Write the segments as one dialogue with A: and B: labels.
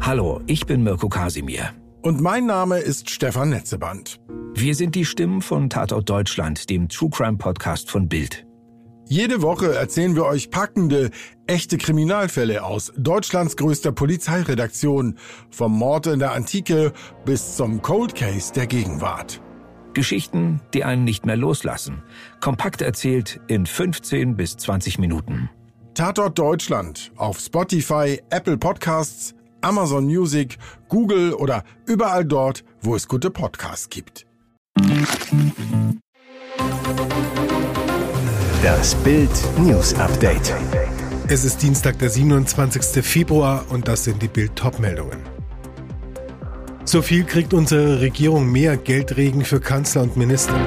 A: Hallo, ich bin Mirko Kasimir.
B: Und mein Name ist Stefan Netzeband.
A: Wir sind die Stimmen von Tatort Deutschland, dem True Crime Podcast von Bild.
B: Jede Woche erzählen wir euch packende, echte Kriminalfälle aus Deutschlands größter Polizeiredaktion, vom Mord in der Antike bis zum Cold Case der Gegenwart.
A: Geschichten, die einen nicht mehr loslassen. Kompakt erzählt in 15 bis 20 Minuten.
B: Tatort Deutschland auf Spotify, Apple Podcasts, Amazon Music, Google oder überall dort, wo es gute Podcasts gibt.
C: Das Bild News Update.
D: Es ist Dienstag, der 27. Februar und das sind die Bild Topmeldungen. So viel kriegt unsere Regierung mehr Geldregen für Kanzler und Minister.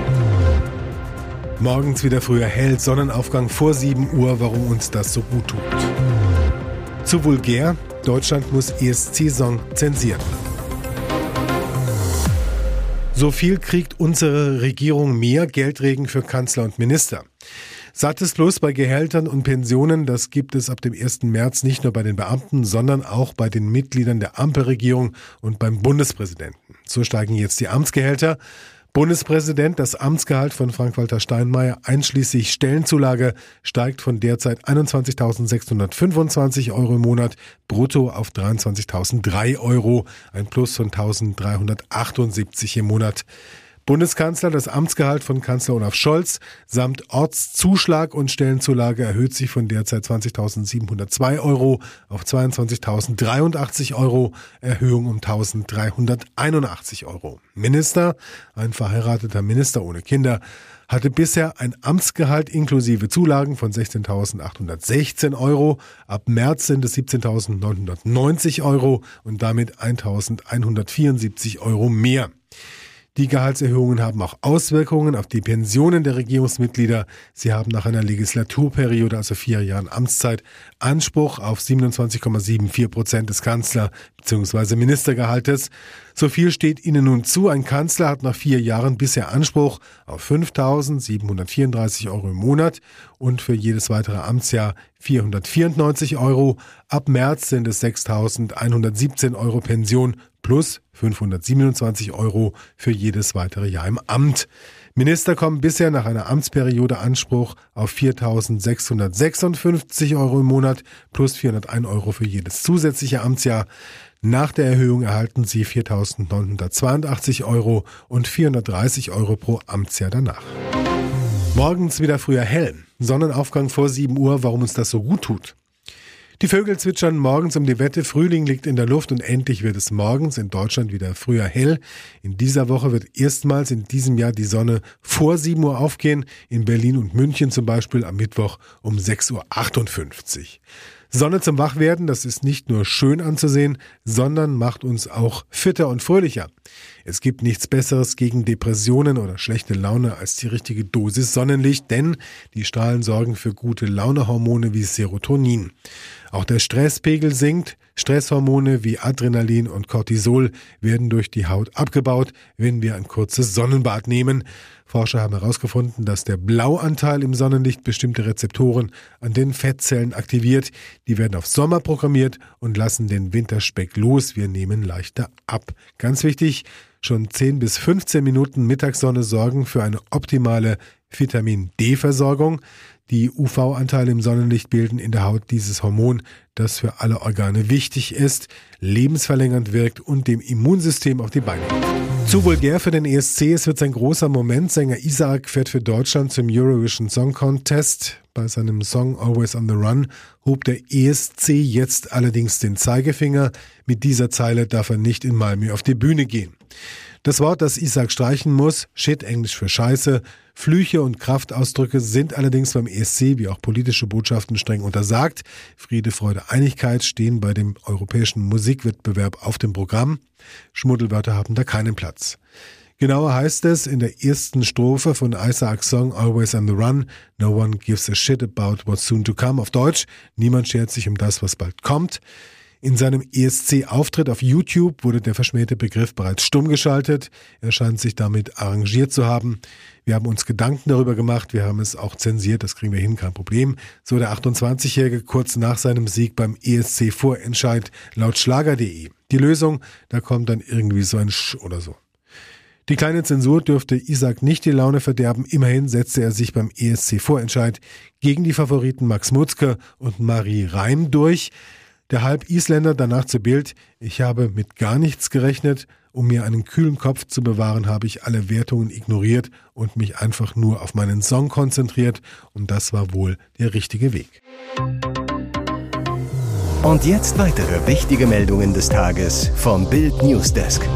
D: Morgens wieder früher hell, Sonnenaufgang vor 7 Uhr, warum uns das so gut tut. Zu vulgär, Deutschland muss ESC-Song zensieren. So viel kriegt unsere Regierung mehr Geldregen für Kanzler und Minister. Sattes Plus bei Gehältern und Pensionen, das gibt es ab dem 1. März nicht nur bei den Beamten, sondern auch bei den Mitgliedern der Ampelregierung und beim Bundespräsidenten. So steigen jetzt die Amtsgehälter. Bundespräsident, das Amtsgehalt von Frank-Walter Steinmeier einschließlich Stellenzulage steigt von derzeit 21.625 Euro im Monat brutto auf 23.003 Euro, ein Plus von 1.378 im Monat. Bundeskanzler, das Amtsgehalt von Kanzler Olaf Scholz samt Ortszuschlag und Stellenzulage erhöht sich von derzeit 20.702 Euro auf 22.083 Euro, Erhöhung um 1.381 Euro. Minister, ein verheirateter Minister ohne Kinder, hatte bisher ein Amtsgehalt inklusive Zulagen von 16.816 Euro. Ab März sind es 17.990 Euro und damit 1.174 Euro mehr. Die Gehaltserhöhungen haben auch Auswirkungen auf die Pensionen der Regierungsmitglieder. Sie haben nach einer Legislaturperiode, also vier Jahren Amtszeit, Anspruch auf 27,74 Prozent des Kanzler- bzw. Ministergehaltes. So viel steht ihnen nun zu. Ein Kanzler hat nach vier Jahren bisher Anspruch auf 5.734 Euro im Monat und für jedes weitere Amtsjahr 494 Euro. Ab März sind es 6.117 Euro Pension plus 527 Euro für jedes weitere Jahr im Amt. Minister kommen bisher nach einer Amtsperiode Anspruch auf 4.656 Euro im Monat plus 401 Euro für jedes zusätzliche Amtsjahr. Nach der Erhöhung erhalten sie 4.982 Euro und 430 Euro pro Amtsjahr danach. Morgens wieder früher hell. Sonnenaufgang vor 7 Uhr, warum uns das so gut tut. Die Vögel zwitschern morgens um die Wette, Frühling liegt in der Luft und endlich wird es morgens in Deutschland wieder früher hell. In dieser Woche wird erstmals in diesem Jahr die Sonne vor 7 Uhr aufgehen, in Berlin und München zum Beispiel am Mittwoch um 6.58 Uhr. Sonne zum Wachwerden, das ist nicht nur schön anzusehen, sondern macht uns auch fitter und fröhlicher. Es gibt nichts Besseres gegen Depressionen oder schlechte Laune als die richtige Dosis Sonnenlicht, denn die Strahlen sorgen für gute Launehormone wie Serotonin. Auch der Stresspegel sinkt. Stresshormone wie Adrenalin und Cortisol werden durch die Haut abgebaut, wenn wir ein kurzes Sonnenbad nehmen. Forscher haben herausgefunden, dass der Blauanteil im Sonnenlicht bestimmte Rezeptoren an den Fettzellen aktiviert. Die werden auf Sommer programmiert und lassen den Winterspeck los. Wir nehmen leichter ab. Ganz wichtig, schon 10 bis 15 Minuten Mittagssonne sorgen für eine optimale Vitamin D-Versorgung. Die UV-Anteile im Sonnenlicht bilden in der Haut dieses Hormon, das für alle Organe wichtig ist, lebensverlängernd wirkt und dem Immunsystem auf die Beine. Zu vulgär für den ESC, es wird sein großer Moment. Sänger Isaac fährt für Deutschland zum Eurovision Song Contest. Bei seinem Song Always on the Run hob der ESC jetzt allerdings den Zeigefinger. Mit dieser Zeile darf er nicht in Malmö auf die Bühne gehen. Das Wort, das Isaac streichen muss, Shit, Englisch für Scheiße, Flüche und Kraftausdrücke sind allerdings beim ESC wie auch politische Botschaften streng untersagt. Friede, Freude, Einigkeit stehen bei dem europäischen Musikwettbewerb auf dem Programm. Schmuddelwörter haben da keinen Platz. Genauer heißt es in der ersten Strophe von Isaacs Song Always on the Run, No one gives a shit about what's soon to come auf Deutsch, niemand schert sich um das, was bald kommt. In seinem ESC-Auftritt auf YouTube wurde der verschmähte Begriff bereits stumm geschaltet. Er scheint sich damit arrangiert zu haben. Wir haben uns Gedanken darüber gemacht, wir haben es auch zensiert, das kriegen wir hin, kein Problem. So der 28-Jährige kurz nach seinem Sieg beim ESC-Vorentscheid laut Schlager.de. Die Lösung, da kommt dann irgendwie so ein Sch oder so. Die kleine Zensur dürfte Isaac nicht die Laune verderben. Immerhin setzte er sich beim ESC-Vorentscheid gegen die Favoriten Max Mutzke und Marie Reim durch. Der Halb-Isländer danach zu Bild, ich habe mit gar nichts gerechnet. Um mir einen kühlen Kopf zu bewahren, habe ich alle Wertungen ignoriert und mich einfach nur auf meinen Song konzentriert. Und das war wohl der richtige Weg.
C: Und jetzt weitere wichtige Meldungen des Tages vom Bild Newsdesk.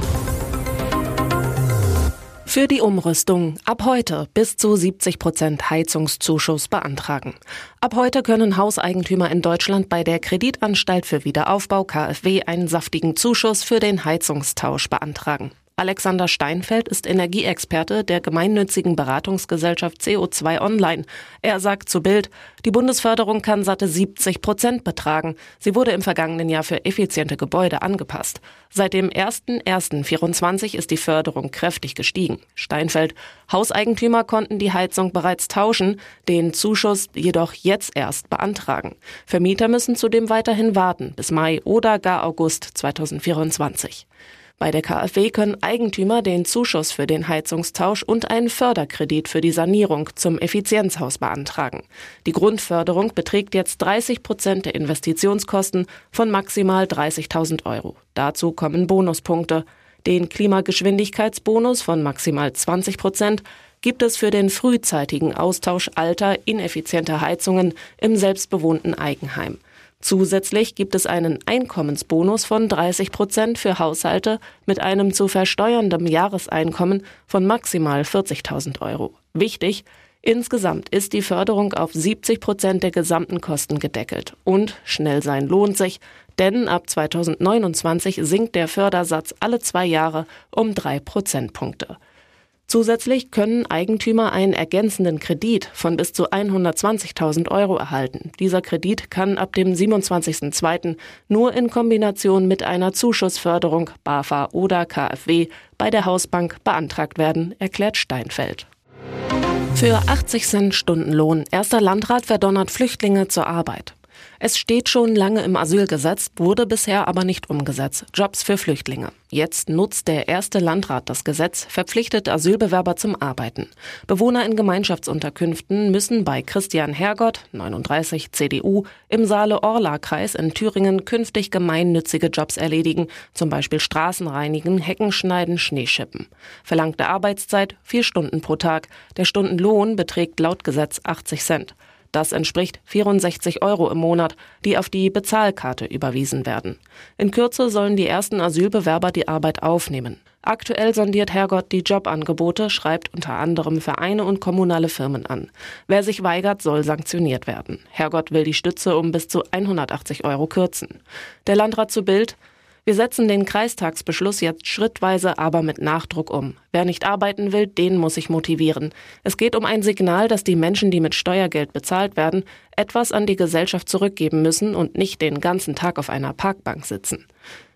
E: Für die Umrüstung ab heute bis zu 70 Prozent Heizungszuschuss beantragen. Ab heute können Hauseigentümer in Deutschland bei der Kreditanstalt für Wiederaufbau KfW einen saftigen Zuschuss für den Heizungstausch beantragen. Alexander Steinfeld ist Energieexperte der gemeinnützigen Beratungsgesellschaft CO2 Online. Er sagt zu Bild, die Bundesförderung kann satte 70 Prozent betragen. Sie wurde im vergangenen Jahr für effiziente Gebäude angepasst. Seit dem 01.01.24 ist die Förderung kräftig gestiegen. Steinfeld, Hauseigentümer konnten die Heizung bereits tauschen, den Zuschuss jedoch jetzt erst beantragen. Vermieter müssen zudem weiterhin warten bis Mai oder gar August 2024. Bei der KfW können Eigentümer den Zuschuss für den Heizungstausch und einen Förderkredit für die Sanierung zum Effizienzhaus beantragen. Die Grundförderung beträgt jetzt 30 Prozent der Investitionskosten von maximal 30.000 Euro. Dazu kommen Bonuspunkte. Den Klimageschwindigkeitsbonus von maximal 20 Prozent gibt es für den frühzeitigen Austausch alter, ineffizienter Heizungen im selbstbewohnten Eigenheim. Zusätzlich gibt es einen Einkommensbonus von 30 Prozent für Haushalte mit einem zu versteuerndem Jahreseinkommen von maximal 40.000 Euro. Wichtig, insgesamt ist die Förderung auf 70 Prozent der gesamten Kosten gedeckelt. Und schnell sein lohnt sich, denn ab 2029 sinkt der Fördersatz alle zwei Jahre um drei Prozentpunkte. Zusätzlich können Eigentümer einen ergänzenden Kredit von bis zu 120.000 Euro erhalten. Dieser Kredit kann ab dem 27.02. nur in Kombination mit einer Zuschussförderung BAFA oder KfW bei der Hausbank beantragt werden, erklärt Steinfeld. Für 80 Cent Stundenlohn. Erster Landrat verdonnert Flüchtlinge zur Arbeit. Es steht schon lange im Asylgesetz, wurde bisher aber nicht umgesetzt. Jobs für Flüchtlinge. Jetzt nutzt der erste Landrat das Gesetz, verpflichtet Asylbewerber zum Arbeiten. Bewohner in Gemeinschaftsunterkünften müssen bei Christian Hergott, 39 CDU, im Saale-Orla-Kreis in Thüringen künftig gemeinnützige Jobs erledigen, zum Beispiel Straßen reinigen, Hecken schneiden, Schneeschippen. Verlangte Arbeitszeit vier Stunden pro Tag. Der Stundenlohn beträgt laut Gesetz 80 Cent. Das entspricht 64 Euro im Monat, die auf die Bezahlkarte überwiesen werden. In Kürze sollen die ersten Asylbewerber die Arbeit aufnehmen. Aktuell sondiert Hergott die Jobangebote, schreibt unter anderem Vereine und kommunale Firmen an. Wer sich weigert, soll sanktioniert werden. Hergott will die Stütze um bis zu 180 Euro kürzen. Der Landrat zu Bild, wir setzen den Kreistagsbeschluss jetzt schrittweise, aber mit Nachdruck um. Wer nicht arbeiten will, den muss ich motivieren. Es geht um ein Signal, dass die Menschen, die mit Steuergeld bezahlt werden, etwas an die Gesellschaft zurückgeben müssen und nicht den ganzen Tag auf einer Parkbank sitzen.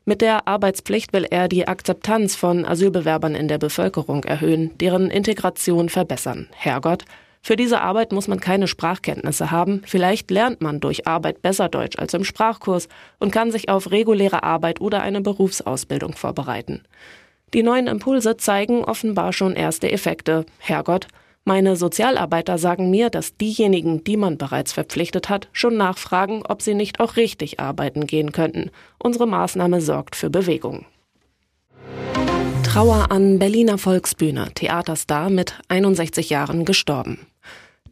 E: Mit der Arbeitspflicht will er die Akzeptanz von Asylbewerbern in der Bevölkerung erhöhen, deren Integration verbessern. Herrgott, für diese Arbeit muss man keine Sprachkenntnisse haben. Vielleicht lernt man durch Arbeit besser Deutsch als im Sprachkurs und kann sich auf reguläre Arbeit oder eine Berufsausbildung vorbereiten. Die neuen Impulse zeigen offenbar schon erste Effekte. Herrgott, meine Sozialarbeiter sagen mir, dass diejenigen, die man bereits verpflichtet hat, schon nachfragen, ob sie nicht auch richtig arbeiten gehen könnten. Unsere Maßnahme sorgt für Bewegung. Trauer an Berliner Volksbühne, Theaterstar mit 61 Jahren gestorben.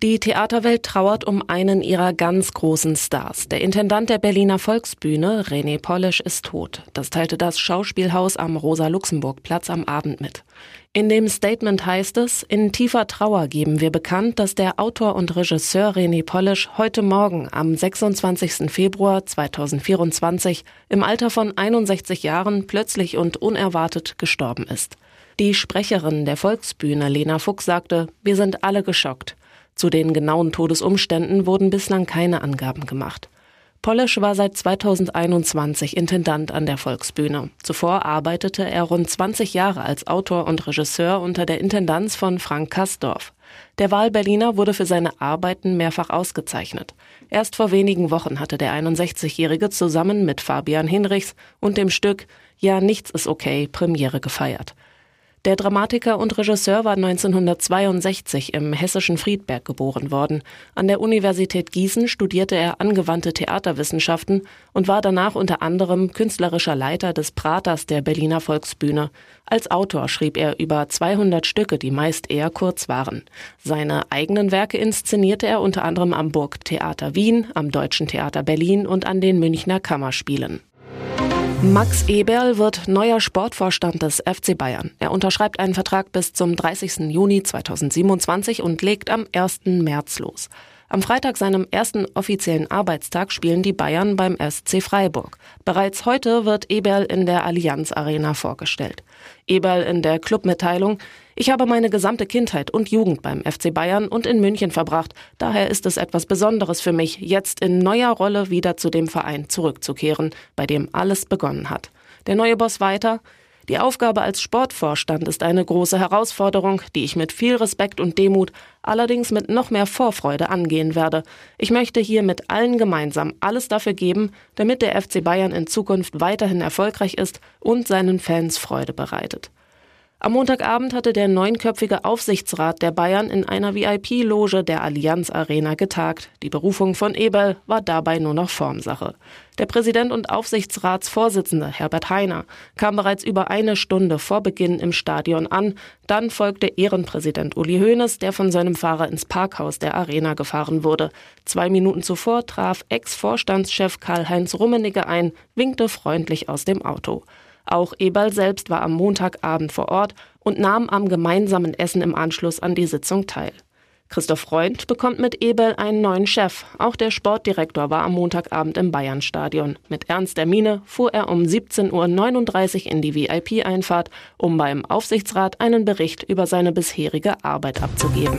E: Die Theaterwelt trauert um einen ihrer ganz großen Stars. Der Intendant der Berliner Volksbühne, René Polisch, ist tot. Das teilte das Schauspielhaus am Rosa-Luxemburg-Platz am Abend mit. In dem Statement heißt es, in tiefer Trauer geben wir bekannt, dass der Autor und Regisseur René Polisch heute Morgen am 26. Februar 2024 im Alter von 61 Jahren plötzlich und unerwartet gestorben ist. Die Sprecherin der Volksbühne, Lena Fuchs, sagte, wir sind alle geschockt. Zu den genauen Todesumständen wurden bislang keine Angaben gemacht. Polish war seit 2021 Intendant an der Volksbühne. Zuvor arbeitete er rund 20 Jahre als Autor und Regisseur unter der Intendanz von Frank Kastorf. Der Wahlberliner wurde für seine Arbeiten mehrfach ausgezeichnet. Erst vor wenigen Wochen hatte der 61-Jährige zusammen mit Fabian Hinrichs und dem Stück Ja, nichts ist okay Premiere gefeiert. Der Dramatiker und Regisseur war 1962 im hessischen Friedberg geboren worden. An der Universität Gießen studierte er angewandte Theaterwissenschaften und war danach unter anderem künstlerischer Leiter des Praters der Berliner Volksbühne. Als Autor schrieb er über 200 Stücke, die meist eher kurz waren. Seine eigenen Werke inszenierte er unter anderem am Burgtheater Wien, am Deutschen Theater Berlin und an den Münchner Kammerspielen. Max Eberl wird neuer Sportvorstand des FC Bayern. Er unterschreibt einen Vertrag bis zum 30. Juni 2027 und legt am 1. März los. Am Freitag, seinem ersten offiziellen Arbeitstag, spielen die Bayern beim SC Freiburg. Bereits heute wird Eberl in der Allianz Arena vorgestellt. Eberl in der Clubmitteilung. Ich habe meine gesamte Kindheit und Jugend beim FC Bayern und in München verbracht. Daher ist es etwas Besonderes für mich, jetzt in neuer Rolle wieder zu dem Verein zurückzukehren, bei dem alles begonnen hat. Der neue Boss weiter. Die Aufgabe als Sportvorstand ist eine große Herausforderung, die ich mit viel Respekt und Demut, allerdings mit noch mehr Vorfreude angehen werde. Ich möchte hier mit allen gemeinsam alles dafür geben, damit der FC Bayern in Zukunft weiterhin erfolgreich ist und seinen Fans Freude bereitet. Am Montagabend hatte der neunköpfige Aufsichtsrat der Bayern in einer VIP-Loge der Allianz Arena getagt. Die Berufung von Eberl war dabei nur noch Formsache. Der Präsident und Aufsichtsratsvorsitzende Herbert Heiner kam bereits über eine Stunde vor Beginn im Stadion an. Dann folgte Ehrenpräsident Uli Hoeneß, der von seinem Fahrer ins Parkhaus der Arena gefahren wurde. Zwei Minuten zuvor traf Ex-Vorstandschef Karl-Heinz Rummenigge ein, winkte freundlich aus dem Auto. Auch Eberl selbst war am Montagabend vor Ort und nahm am gemeinsamen Essen im Anschluss an die Sitzung teil. Christoph Freund bekommt mit Eberl einen neuen Chef. Auch der Sportdirektor war am Montagabend im Bayernstadion. Mit ernster Miene fuhr er um 17.39 Uhr in die VIP-Einfahrt, um beim Aufsichtsrat einen Bericht über seine bisherige Arbeit abzugeben.